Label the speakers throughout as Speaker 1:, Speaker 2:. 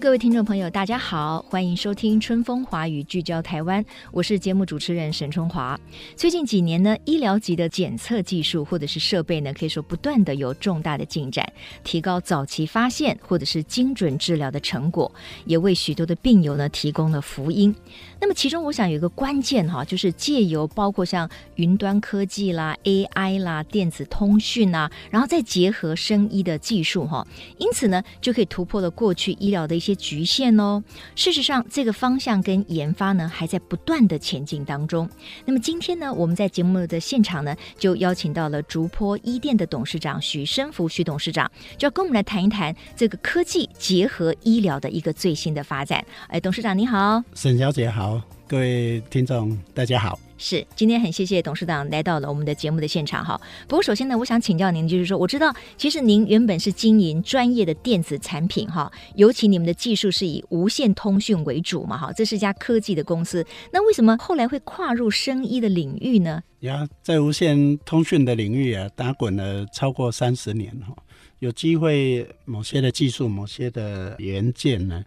Speaker 1: 各位听众朋友，大家好，欢迎收听《春风华语》，聚焦台湾，我是节目主持人沈春华。最近几年呢，医疗级的检测技术或者是设备呢，可以说不断的有重大的进展，提高早期发现或者是精准治疗的成果，也为许多的病友呢提供了福音。那么其中，我想有一个关键哈，就是借由包括像云端科技啦、AI 啦、电子通讯啦，然后再结合生医的技术哈，因此呢，就可以突破了过去医疗的一些局限哦。事实上，这个方向跟研发呢，还在不断的前进当中。那么今天呢，我们在节目的现场呢，就邀请到了竹坡医电的董事长许生福许董事长，就要跟我们来谈一谈这个科技结合医疗的一个最新的发展。哎，董事长你好，
Speaker 2: 沈小姐好。各位听众，大家好。
Speaker 1: 是，今天很谢谢董事长来到了我们的节目的现场哈。不过首先呢，我想请教您，就是说，我知道其实您原本是经营专业的电子产品哈，尤其你们的技术是以无线通讯为主嘛哈，这是一家科技的公司。那为什么后来会跨入生医的领域呢？
Speaker 2: 呀，在无线通讯的领域啊，打滚了超过三十年哈，有机会某些的技术、某些的元件呢，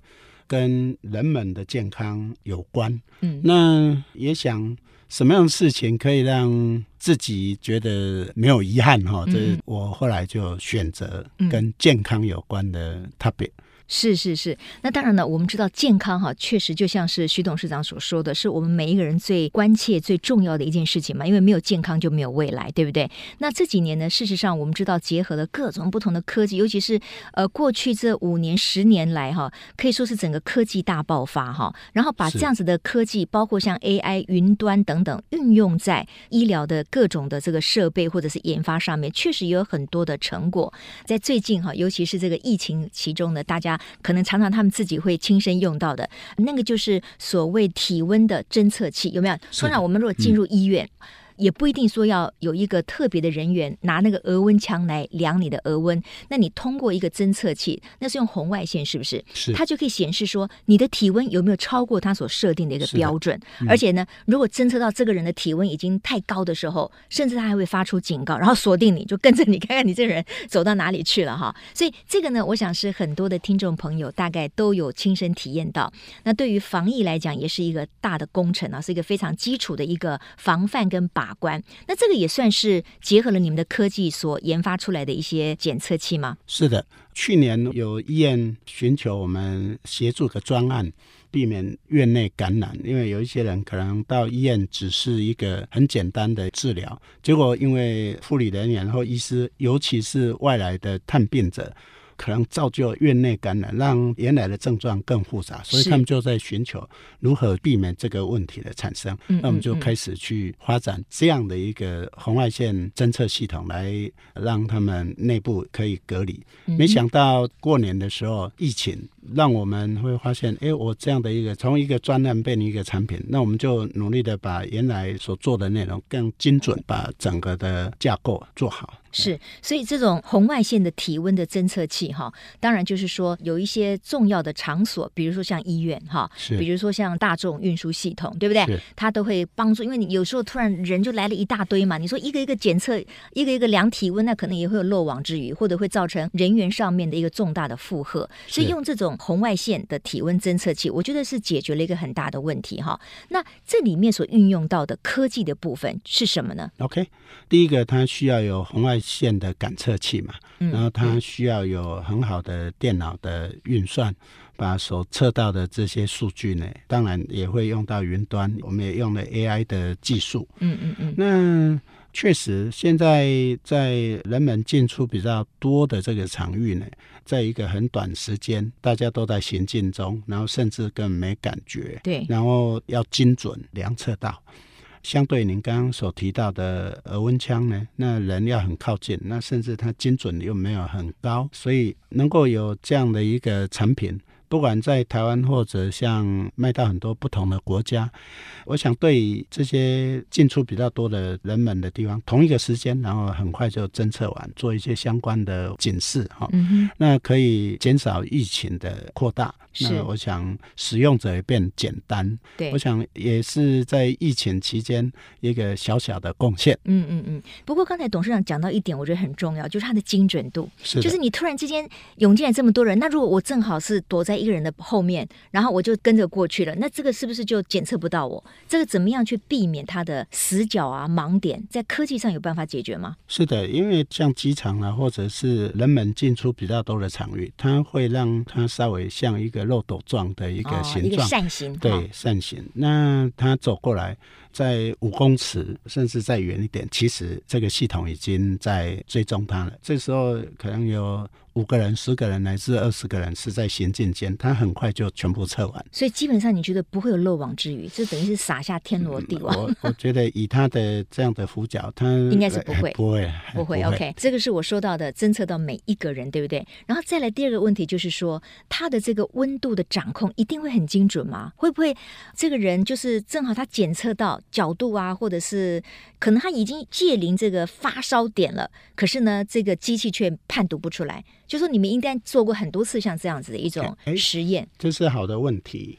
Speaker 2: 跟人们的健康有关，嗯，那也想什么样的事情可以让自己觉得没有遗憾哈？这我后来就选择跟健康有关的 topic。
Speaker 1: 是是是，那当然呢，我们知道健康哈，确实就像是徐董事长所说的，是我们每一个人最关切、最重要的一件事情嘛。因为没有健康就没有未来，对不对？那这几年呢，事实上我们知道结合了各种不同的科技，尤其是呃过去这五年、十年来哈，可以说是整个科技大爆发哈。然后把这样子的科技，包括像 AI、云端等等，运用在医疗的各种的这个设备或者是研发上面，确实也有很多的成果。在最近哈，尤其是这个疫情其中呢，大家可能常常他们自己会亲身用到的那个，就是所谓体温的侦测器，有没有？通常我们如果进入医院。嗯也不一定说要有一个特别的人员拿那个额温枪来量你的额温，那你通过一个侦测器，那是用红外线，是不是？是。它就可以显示说你的体温有没有超过它所设定的一个标准。嗯、而且呢，如果侦测到这个人的体温已经太高的时候，甚至他还会发出警告，然后锁定你，就跟着你看看你这个人走到哪里去了哈。所以这个呢，我想是很多的听众朋友大概都有亲身体验到。那对于防疫来讲，也是一个大的工程啊，是一个非常基础的一个防范跟把。法官，那这个也算是结合了你们的科技所研发出来的一些检测器吗？
Speaker 2: 是的，去年有医院寻求我们协助的专案，避免院内感染，因为有一些人可能到医院只是一个很简单的治疗，结果因为护理人员或医师，尤其是外来的探病者。可能造就院内感染，让原来的症状更复杂，所以他们就在寻求如何避免这个问题的产生。那我们就开始去发展这样的一个红外线侦测系统，来让他们内部可以隔离。没想到过年的时候疫情。让我们会发现，哎，我这样的一个从一个专案变成一个产品，那我们就努力的把原来所做的内容更精准，把整个的架构做好。
Speaker 1: 是，所以这种红外线的体温的侦测器，哈，当然就是说有一些重要的场所，比如说像医院，哈，是，比如说像大众运输系统，对不对？它都会帮助，因为你有时候突然人就来了一大堆嘛，你说一个一个检测，一个一个量体温，那可能也会有漏网之鱼，或者会造成人员上面的一个重大的负荷，所以用这种。红外线的体温侦测器，我觉得是解决了一个很大的问题哈。那这里面所运用到的科技的部分是什么呢
Speaker 2: ？OK，第一个它需要有红外线的感测器嘛，然后它需要有很好的电脑的运算，把所测到的这些数据呢，当然也会用到云端，我们也用了 AI 的技术。嗯嗯嗯。那确实，现在在人们进出比较多的这个场域呢，在一个很短时间，大家都在行进中，然后甚至更没感觉。对，然后要精准量测到。相对您刚刚所提到的额温枪呢，那人要很靠近，那甚至它精准又没有很高，所以能够有这样的一个产品。不管在台湾或者像卖到很多不同的国家，我想对这些进出比较多的人们的地方，同一个时间，然后很快就侦测完，做一些相关的警示哈，嗯、哼那可以减少疫情的扩大。是那我想使用者也变简单。对，我想也是在疫情期间一个小小的贡献。
Speaker 1: 嗯嗯嗯。不过刚才董事长讲到一点，我觉得很重要，就是它的精准度。是，就是你突然之间涌进来这么多人，那如果我正好是躲在一个人的后面，然后我就跟着过去了，那这个是不是就检测不到我？这个怎么样去避免它的死角啊、盲点？在科技上有办法解决吗？
Speaker 2: 是的，因为像机场啊，或者是人们进出比较多的场域，它会让它稍微像一个漏斗状的一个形状，哦、一个
Speaker 1: 扇形，
Speaker 2: 对，扇形。那它走过来。在五公尺，甚至再远一点，其实这个系统已经在追踪它了。这时候可能有。五个人、十个人乃至二十个人是在行进间，他很快就全部测完。
Speaker 1: 所以基本上你觉得不会有漏网之鱼，这等于是撒下天罗地网。
Speaker 2: 嗯、我我觉得以他的 这样的俯角，他
Speaker 1: 应该是不会，
Speaker 2: 不会，
Speaker 1: 不会。OK，这个是我说到的，侦测到每一个人，对不对？然后再来第二个问题就是说，他的这个温度的掌控一定会很精准吗？会不会这个人就是正好他检测到角度啊，或者是可能他已经界临这个发烧点了，可是呢，这个机器却判读不出来。就说你们应该做过很多次像这样子的一种实验，
Speaker 2: 这是好的问题。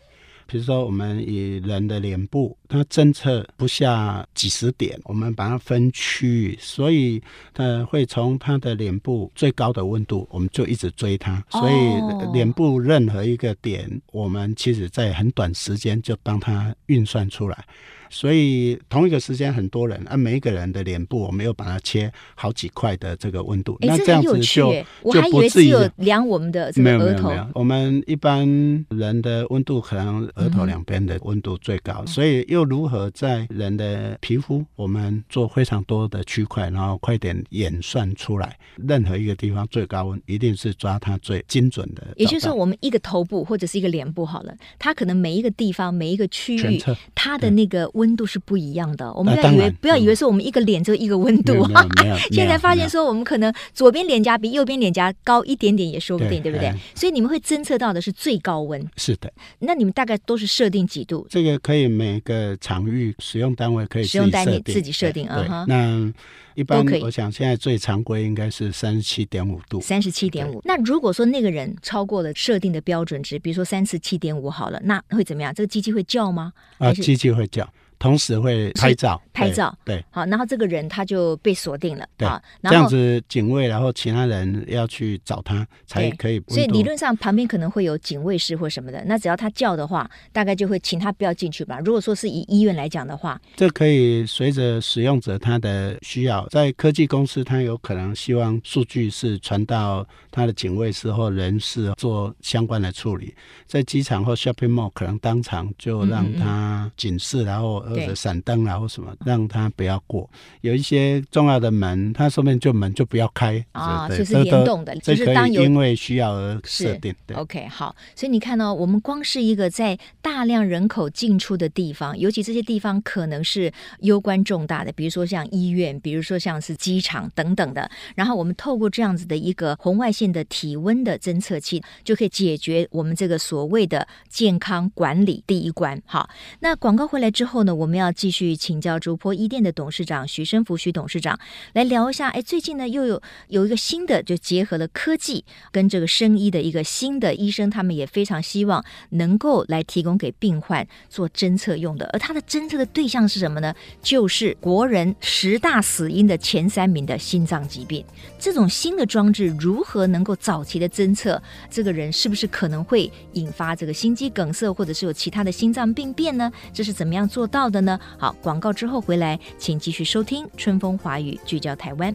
Speaker 2: 比如说，我们以人的脸部，它侦测不下几十点，我们把它分区域，所以它会从它的脸部最高的温度，我们就一直追它。所以脸部任何一个点，我们其实在很短时间就帮它运算出来。所以同一个时间很多人，啊，每一个人的脸部，我们又把它切好几块的这个温度，
Speaker 1: 欸、
Speaker 2: 那这样子就
Speaker 1: 我还以为只有量我们的。
Speaker 2: 没有没有没有，我们一般人的温度可能额头两边的温度最高，嗯、所以又如何在人的皮肤，我们做非常多的区块，然后快点演算出来，任何一个地方最高温，一定是抓它最精准的。
Speaker 1: 也就是说，我们一个头部或者是一个脸部好了，它可能每一个地方每一个区域，它的那个。温度是不一样的，我们不要以为、啊、不要以为说我们一个脸就一个温度，现在发现说我们可能左边脸颊比右边脸颊高一点点也说不定，对，对不对？所以你们会侦测到的是最高温。
Speaker 2: 是的，
Speaker 1: 那你们大概都是设定几度？
Speaker 2: 这个可以每个场域使用单位可以
Speaker 1: 使用单位自己设定啊。哈，
Speaker 2: 那一般我想现在最常规应该是三十七点五度。
Speaker 1: 三十七点五。那如果说那个人超过了设定的标准值，比如说三十七点五好了，那会怎么样？这个机器会叫吗？
Speaker 2: 啊，机器会叫。同时会拍照，
Speaker 1: 拍照，
Speaker 2: 对，
Speaker 1: 好，然后这个人他就被锁定了，
Speaker 2: 对，这样子警卫，然后其他人要去找他才可以。
Speaker 1: 所以理论上旁边可能会有警卫室或什么的，那只要他叫的话，大概就会请他不要进去吧。如果说是以医院来讲的话，
Speaker 2: 这可以随着使用者他的需要，在科技公司，他有可能希望数据是传到他的警卫室或人事做相关的处理，在机场或 shopping mall 可能当场就让他警示，然后。或者闪灯啊，或什么，让他不要过。有一些重要的门，它上面就门就不要开
Speaker 1: 啊，就是联动的，
Speaker 2: 这
Speaker 1: 就是当有
Speaker 2: 因为需要而设定。对
Speaker 1: ，OK，好。所以你看呢、哦，我们光是一个在大量人口进出的地方，尤其这些地方可能是攸关重大的，比如说像医院，比如说像是机场等等的。然后我们透过这样子的一个红外线的体温的侦测器，就可以解决我们这个所谓的健康管理第一关。好，那广告回来之后呢？我们要继续请教竹坡医店的董事长徐生福徐董事长来聊一下。哎，最近呢又有有一个新的，就结合了科技跟这个生医的一个新的医生，他们也非常希望能够来提供给病患做侦测用的。而他的侦测的对象是什么呢？就是国人十大死因的前三名的心脏疾病。这种新的装置如何能够早期的侦测这个人是不是可能会引发这个心肌梗塞，或者是有其他的心脏病变呢？这是怎么样做到的呢？好，广告之后回来，请继续收听《春风华语》，聚焦台湾。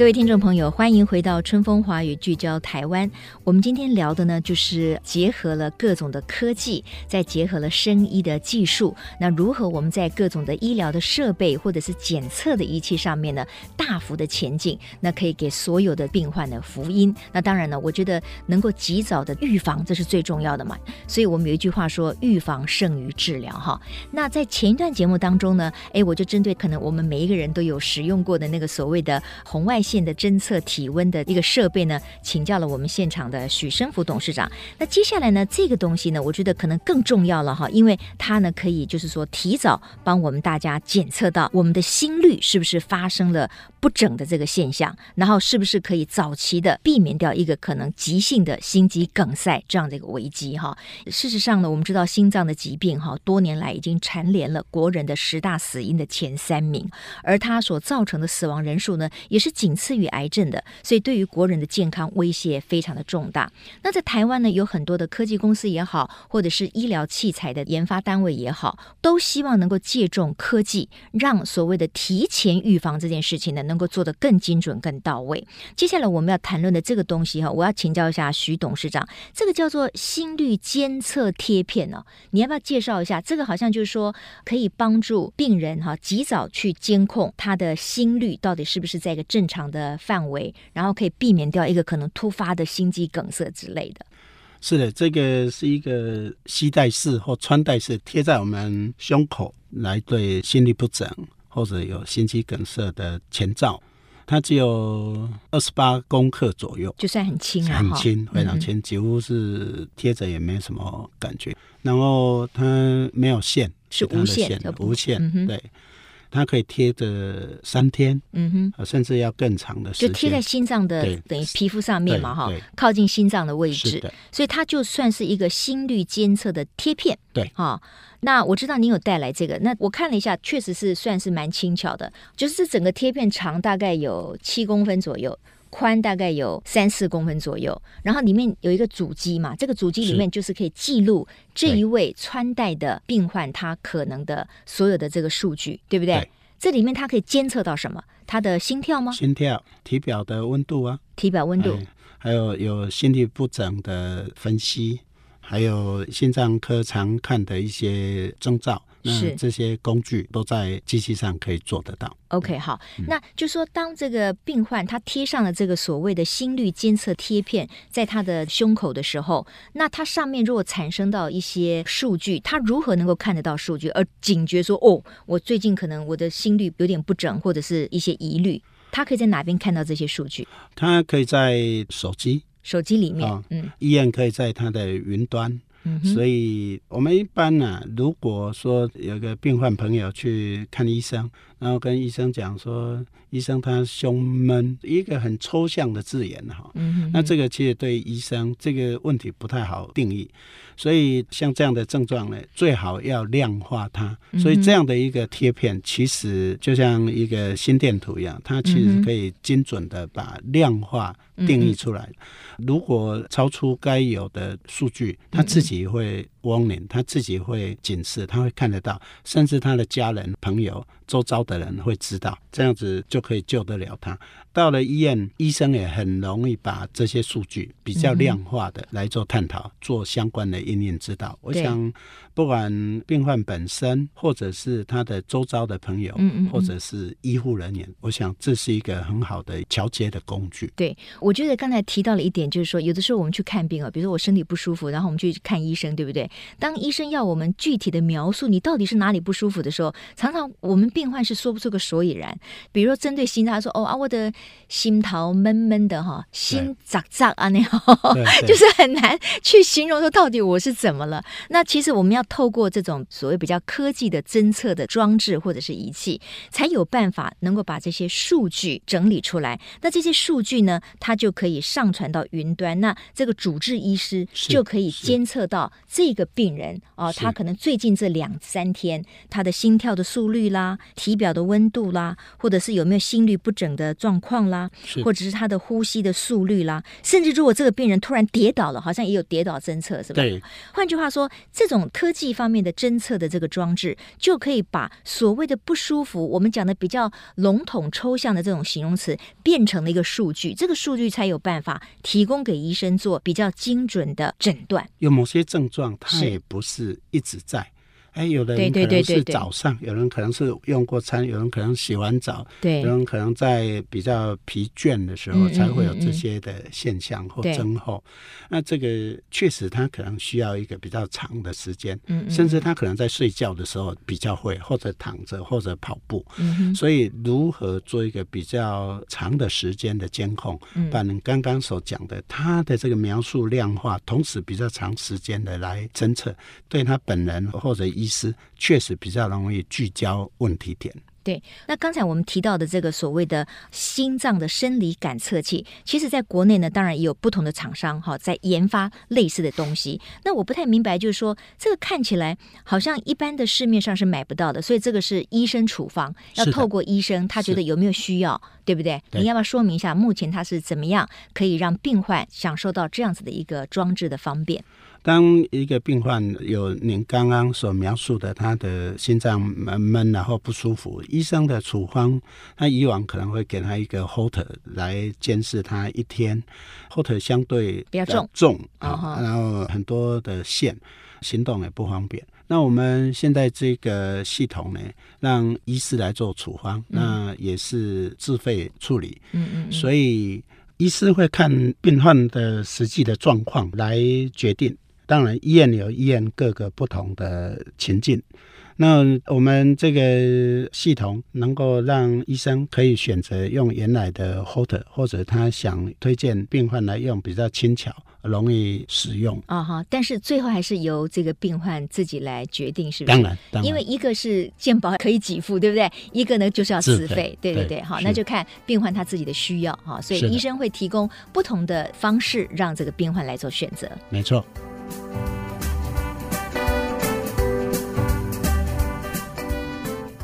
Speaker 1: 各位听众朋友，欢迎回到春风华语聚焦台湾。我们今天聊的呢，就是结合了各种的科技，再结合了生医的技术，那如何我们在各种的医疗的设备或者是检测的仪器上面呢，大幅的前进，那可以给所有的病患的福音。那当然呢，我觉得能够及早的预防，这是最重要的嘛。所以我们有一句话说，预防胜于治疗哈。那在前一段节目当中呢，哎，我就针对可能我们每一个人都有使用过的那个所谓的红外线。的侦测体温的一个设备呢，请教了我们现场的许生福董事长。那接下来呢，这个东西呢，我觉得可能更重要了哈，因为它呢可以就是说提早帮我们大家检测到我们的心率是不是发生了不整的这个现象，然后是不是可以早期的避免掉一个可能急性的心肌梗塞这样的一个危机哈。事实上呢，我们知道心脏的疾病哈，多年来已经蝉联了国人的十大死因的前三名，而它所造成的死亡人数呢，也是仅次于癌症的，所以对于国人的健康威胁非常的重大。那在台湾呢，有很多的科技公司也好，或者是医疗器材的研发单位也好，都希望能够借重科技，让所谓的提前预防这件事情呢，能够做得更精准、更到位。接下来我们要谈论的这个东西哈，我要请教一下徐董事长，这个叫做心率监测贴片呢，你要不要介绍一下？这个好像就是说可以帮助病人哈，及早去监控他的心率到底是不是在一个正常的范围，然后可以避免掉一个可能突发的心肌梗塞之类的。
Speaker 2: 是的，这个是一个系带式或穿戴式，贴在我们胸口来对心律不整或者有心肌梗塞的前兆。它只有二十八公克左右，
Speaker 1: 就算很轻啊，
Speaker 2: 很轻，非常轻，嗯、几乎是贴着也没什么感觉。然后它没有线，
Speaker 1: 是无线，
Speaker 2: 无线，嗯、对。它可以贴着三天，
Speaker 1: 嗯哼，
Speaker 2: 甚至要更长的时间，
Speaker 1: 就贴在心脏的等于皮肤上面嘛，哈，靠近心脏的位置，所以它就算是一个心率监测的贴片，
Speaker 2: 对，
Speaker 1: 哈。那我知道您有带来这个，那我看了一下，确实是算是蛮轻巧的，就是这整个贴片长大概有七公分左右。宽大概有三四公分左右，然后里面有一个主机嘛，这个主机里面就是可以记录这一位穿戴的病患他可能的所有的这个数据，对不对？对，这里面它可以监测到什么？他的心跳吗？
Speaker 2: 心跳、体表的温度啊，
Speaker 1: 体表温度，
Speaker 2: 哎，还有有心律不整的分析，还有心脏科常看的一些征兆。是这些工具都在机器上可以做得到。
Speaker 1: OK，好，嗯、那就说当这个病患他贴上了这个所谓的心率监测贴片在他的胸口的时候，那它上面如果产生到一些数据，他如何能够看得到数据而警觉说哦，我最近可能我的心率有点不整或者是一些疑虑，他可以在哪边看到这些数据？
Speaker 2: 他可以在手机，
Speaker 1: 手机里面，
Speaker 2: 哦、嗯，医院可以在他的云端。所以，我们一般呢、如果说有个病患朋友去看医生，然后跟医生讲说，医生他胸闷，一个很抽象的字眼哈，那这个其实对医生这个问题不太好定义。所以像这样的症状呢，最好要量化它。所以这样的一个贴片，其实就像一个心电图一样，它其实可以精准的把量化定义出来。如果超出该有的数据，它自己会 warning，他自己会警示，他会看得到，甚至他的家人、朋友、周遭的人会知道，这样子就可以救得了他。到了医院，医生也很容易把这些数据比较量化的来做探讨，做相关的应用指导。我想，不管病患本身，或者是他的周遭的朋友，或者是医护人员，我想这是一个很好的桥接的工具。
Speaker 1: 对，我觉得刚才提到了一点，就是说，有的时候我们去看病啊，比如说我身体不舒服，然后我们去看医生，对不对？当医生要我们具体的描述你到底是哪里不舒服的时候，常常我们病患是说不出个所以然。比如说针对心，脏说：“哦啊，我的心头闷闷的哈，心咋咋啊那样，就是很难去形容说到底我是怎么了。”那其实我们要透过这种所谓比较科技的侦测的装置或者是仪器，才有办法能够把这些数据整理出来。那这些数据呢，它就可以上传到云端，那这个主治医师就可以监测到这个病人哦，他可能最近这两三天他的心跳的速率啦、体表的温度啦，或者是。有没有心律不整的状况况啦，或者是他的呼吸的速率啦，甚至如果这个病人突然跌倒了，好像也有跌倒侦测，是吧？
Speaker 2: 对。
Speaker 1: 换句话说，这种科技方面的侦测的这个装置，就可以把所谓的不舒服，我们讲的比较笼统抽象的这种形容词，变成了一个数据，这个数据才有办法提供给医生做比较精准的诊断。
Speaker 2: 有某些症状，它也不是一直在。哎，有的人可能是早上，有人可能是用过餐，有人可能洗完澡，
Speaker 1: 对，
Speaker 2: 有人可能在比较疲倦的时候才会有这些的现象或症候。嗯嗯嗯，那这个确实他可能需要一个比较长的时间，甚至他可能在睡觉的时候比较会，或者躺着或者跑步。所以如何做一个比较长的时间的监控，把您刚刚所讲的他的这个描述量化，同时比较长时间的来侦测，对他本人或者。医师确实比较容易聚焦问题点。
Speaker 1: 对，那刚才我们提到的这个所谓的心脏的生理感测器，其实在国内呢，当然也有不同的厂商哈，在研发类似的东西。那我不太明白，就是说这个看起来好像一般的市面上是买不到的，所以这个是医生处方，要透过医生，他觉得有没有需要，对不对？你要不要说明一下，目前他是怎么样可以让病患享受到这样子的一个装置的方便？
Speaker 2: 当一个病患有您刚刚所描述的，他的心脏闷闷然后不舒服，医生的处方，他以往可能会给他一个 Holter 来监视他一天，Holter 相对
Speaker 1: 比较重
Speaker 2: 重啊，然后很多的线，行动也不方便。那我们现在这个系统呢，让医师来做处方，嗯、那也是自费处理，嗯嗯，所以医师会看病患的实际的状况来决定。当然，医院有医院各个不同的情境。那我们这个系统能够让医生可以选择用原来的 Holter，或者他想推荐病患来用比较轻巧、容易使用。
Speaker 1: 啊哈！但是最后还是由这个病患自己来决定，是不是？
Speaker 2: 当然，当然，
Speaker 1: 因为一个是健保可以给付，对不对？一个呢就是要自费，对对对，对。好，那就看病患他自己的需要哈。所以医生会提供不同的方式，让这个病患来做选择。
Speaker 2: 没错。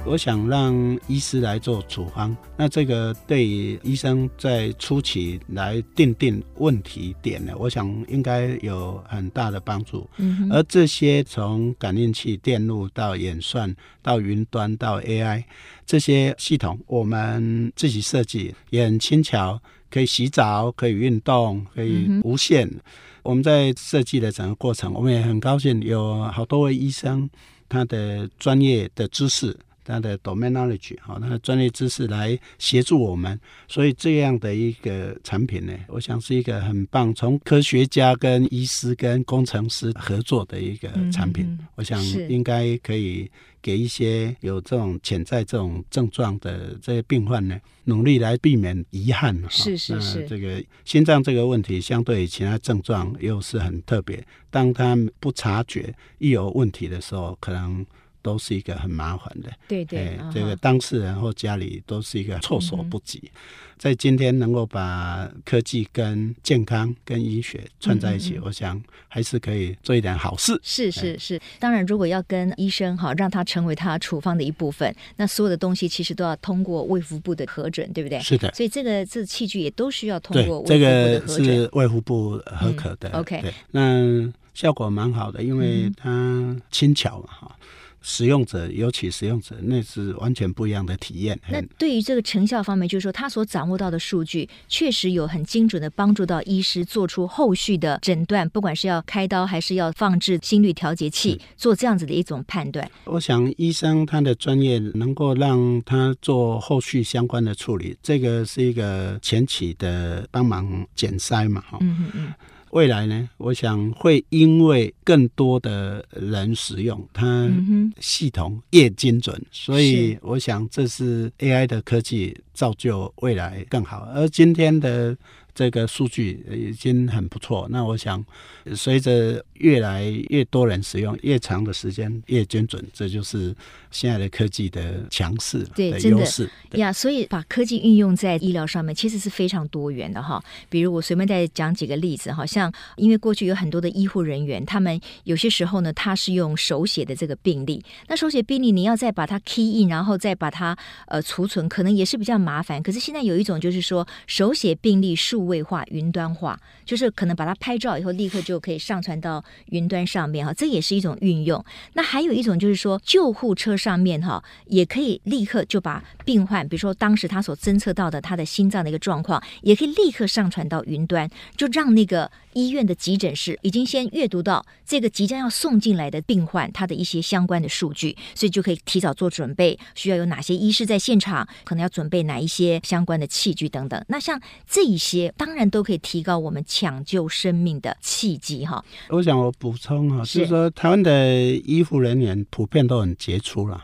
Speaker 2: 我想让医师来做处方，那这个对于医生在初期来定定问题点呢，我想应该有很大的帮助。嗯，而这些从感应器、电路到演算到云端到 AI 这些系统，我们自己设计也很轻巧，可以洗澡，可以运动，可以无线。嗯我们在设计的整个过程，我们也很高兴有好多位医生，他的专业的知识，他的 domain knowledge，好，他的专业知识来协助我们，所以这样的一个产品呢，我想是一个很棒，从科学家跟医师跟工程师合作的一个产品，嗯、我想应该可以。给一些有这种潜在这种症状的这些病患呢，努力来避免遗憾。
Speaker 1: 是是是，
Speaker 2: 这个心脏这个问题相对于其他症状又是很特别，当他不察觉一有问题的时候，可能。都是一个很麻烦的，
Speaker 1: 对对，
Speaker 2: 这个当事人或家里都是一个措手不及。嗯、在今天能够把科技跟健康跟医学串在一起，嗯、我想还是可以做一点好事。
Speaker 1: 是是是，当然如果要跟医生哈，让他成为他处方的一部分，那所有的东西其实都要通过卫福部的核准，对不对？是的。所以这个这个、器具也都需要通过卫福部的核准。
Speaker 2: 这个是卫福部核可的。
Speaker 1: 嗯、OK，
Speaker 2: 那效果蛮好的，因为它轻巧嘛哈。使用者，尤其使用者，那是完全不一样的体验。
Speaker 1: 那对于这个成效方面，就是说他所掌握到的数据，确实有很精准的帮助到医师做出后续的诊断，不管是要开刀还是要放置心率调节器，做这样子的一种判断。
Speaker 2: 我想医生他的专业能够让他做后续相关的处理，这个是一个前期的帮忙减筛嘛，哈。嗯嗯嗯。未来呢，我想会因为更多的人使用它，系统越精准，所以我想这是 AI 的科技造就未来更好。而今天的。这个数据已经很不错。那我想，随着越来越多人使用，越长的时间越精准，这就是现在的科技的强势
Speaker 1: 对
Speaker 2: 的优势
Speaker 1: 呀。所以把科技运用在医疗上面，其实是非常多元的哈。比如我随便再讲几个例子，好像因为过去有很多的医护人员，他们有些时候呢，他是用手写的这个病历，那手写病历你要再把它 key in，然后再把它呃储存，可能也是比较麻烦。可是现在有一种就是说手写病历数位化、云端化，就是可能把它拍照以后立刻就可以上传到云端上面哈，这也是一种运用。那还有一种就是说救护车上面哈，也可以立刻就把病患，比如说当时他所侦测到的他的心脏的一个状况，也可以立刻上传到云端，就让那个医院的急诊室已经先阅读到这个即将要送进来的病患他的一些相关的数据，所以就可以提早做准备，需要有哪些医师在现场，可能要准备哪一些相关的器具等等。那像这一些，当然都可以提高我们抢救生命的契机哈。
Speaker 2: 我想我补充哈，就是说台湾的医护人员普遍都很杰出了。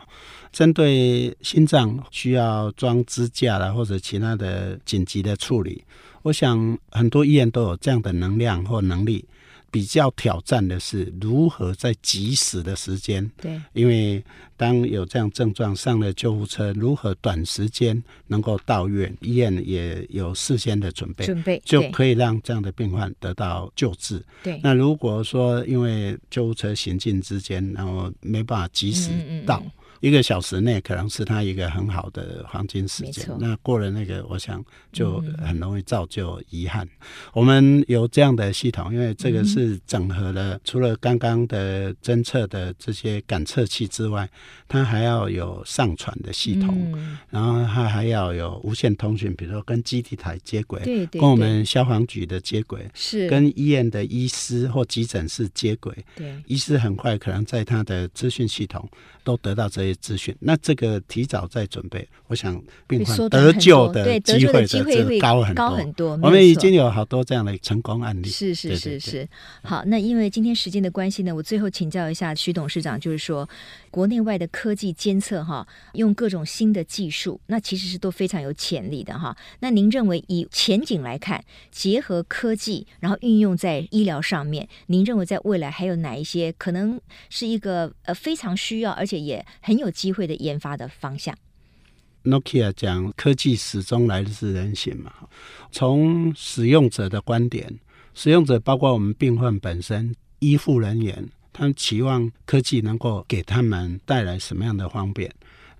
Speaker 2: 针对心脏需要装支架啦，或者其他的紧急的处理，我想很多医院都有这样的能量或能力。比较挑战的是如何在及时的时间，
Speaker 1: 对，
Speaker 2: 因为当有这样症状上了救护车，如何短时间能够到院，医院也有事先的准备，
Speaker 1: 准备
Speaker 2: 就可以让这样的病患得到救治。
Speaker 1: 对，
Speaker 2: 那如果说因为救护车行进之间，然后没办法及时到。嗯嗯嗯一个小时内可能是他一个很好的黄金时间，那过了那个，我想就很容易造就遗憾。嗯、我们有这样的系统，因为这个是整合了，除了刚刚的侦测的这些感测器之外，它还要有上传的系统，嗯、然后它还要有无线通讯，比如说跟基地台接轨，
Speaker 1: 对对对，
Speaker 2: 跟我们消防局的接轨，
Speaker 1: 是
Speaker 2: 跟医院的医师或急诊室接轨，
Speaker 1: 对，
Speaker 2: 医师很快可能在他的资讯系统都得到这些。资讯，那这个提早在准备，我想病患得救的机会会高很多。很多我们已经有好多这样的成功案例。
Speaker 1: 是是是是。好，那因为今天时间的关系呢，我最后请教一下徐董事长，就是说国内外的科技监测哈，用各种新的技术，那其实是都非常有潜力的哈。那您认为以前景来看，结合科技，然后运用在医疗上面，您认为在未来还有哪一些可能是一个呃非常需要，而且也很有机会的研发的方向。
Speaker 2: Nokia 讲科技始终来自人性嘛，从使用者的观点，使用者包括我们病患本身、医护人员，他们期望科技能够给他们带来什么样的方便？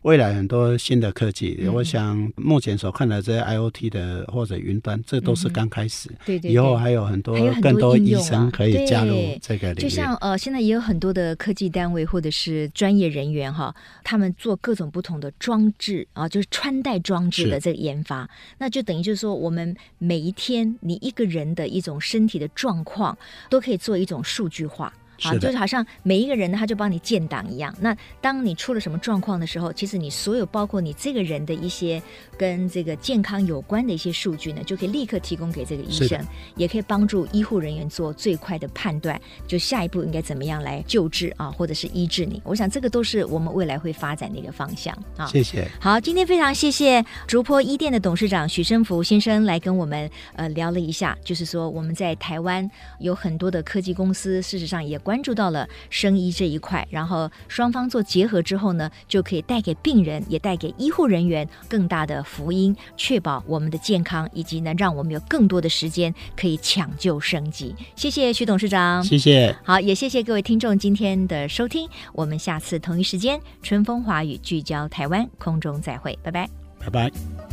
Speaker 2: 未来很多新的科技，嗯、我想目前所看的这些 IoT 的或者云端，这都是刚开始。
Speaker 1: 嗯、对，对对。
Speaker 2: 以后还有很多更多医生可以加入这个领域。
Speaker 1: 就像呃，现在也有很多的科技单位或者是专业人员哈，他们做各种不同的装置啊，就是穿戴装置的这个研发，那就等于就是说，我们每一天你一个人的一种身体的状况，都可以做一种数据化。啊，就是好像每一个人呢，他就帮你建档一样。那当你出了什么状况的时候，其实你所有包括你这个人的一些跟这个健康有关的一些数据呢，就可以立刻提供给这个医生，也可以帮助医护人员做最快的判断，就下一步应该怎么样来救治啊，或者是医治你。我想这个都是我们未来会发展的一个方向啊。
Speaker 2: 谢谢。
Speaker 1: 好，今天非常谢谢竹坡医店的董事长许生福先生来跟我们呃聊了一下，就是说我们在台湾有很多的科技公司，事实上也关。注到了生医这一块，然后双方做结合之后呢，就可以带给病人，也带给医护人员更大的福音，确保我们的健康，以及呢，让我们有更多的时间可以抢救生机。谢谢徐董事长，
Speaker 2: 谢谢。
Speaker 1: 好，也谢谢各位听众今天的收听，我们下次同一时间春风华语聚焦台湾空中再会，拜拜，
Speaker 2: 拜拜。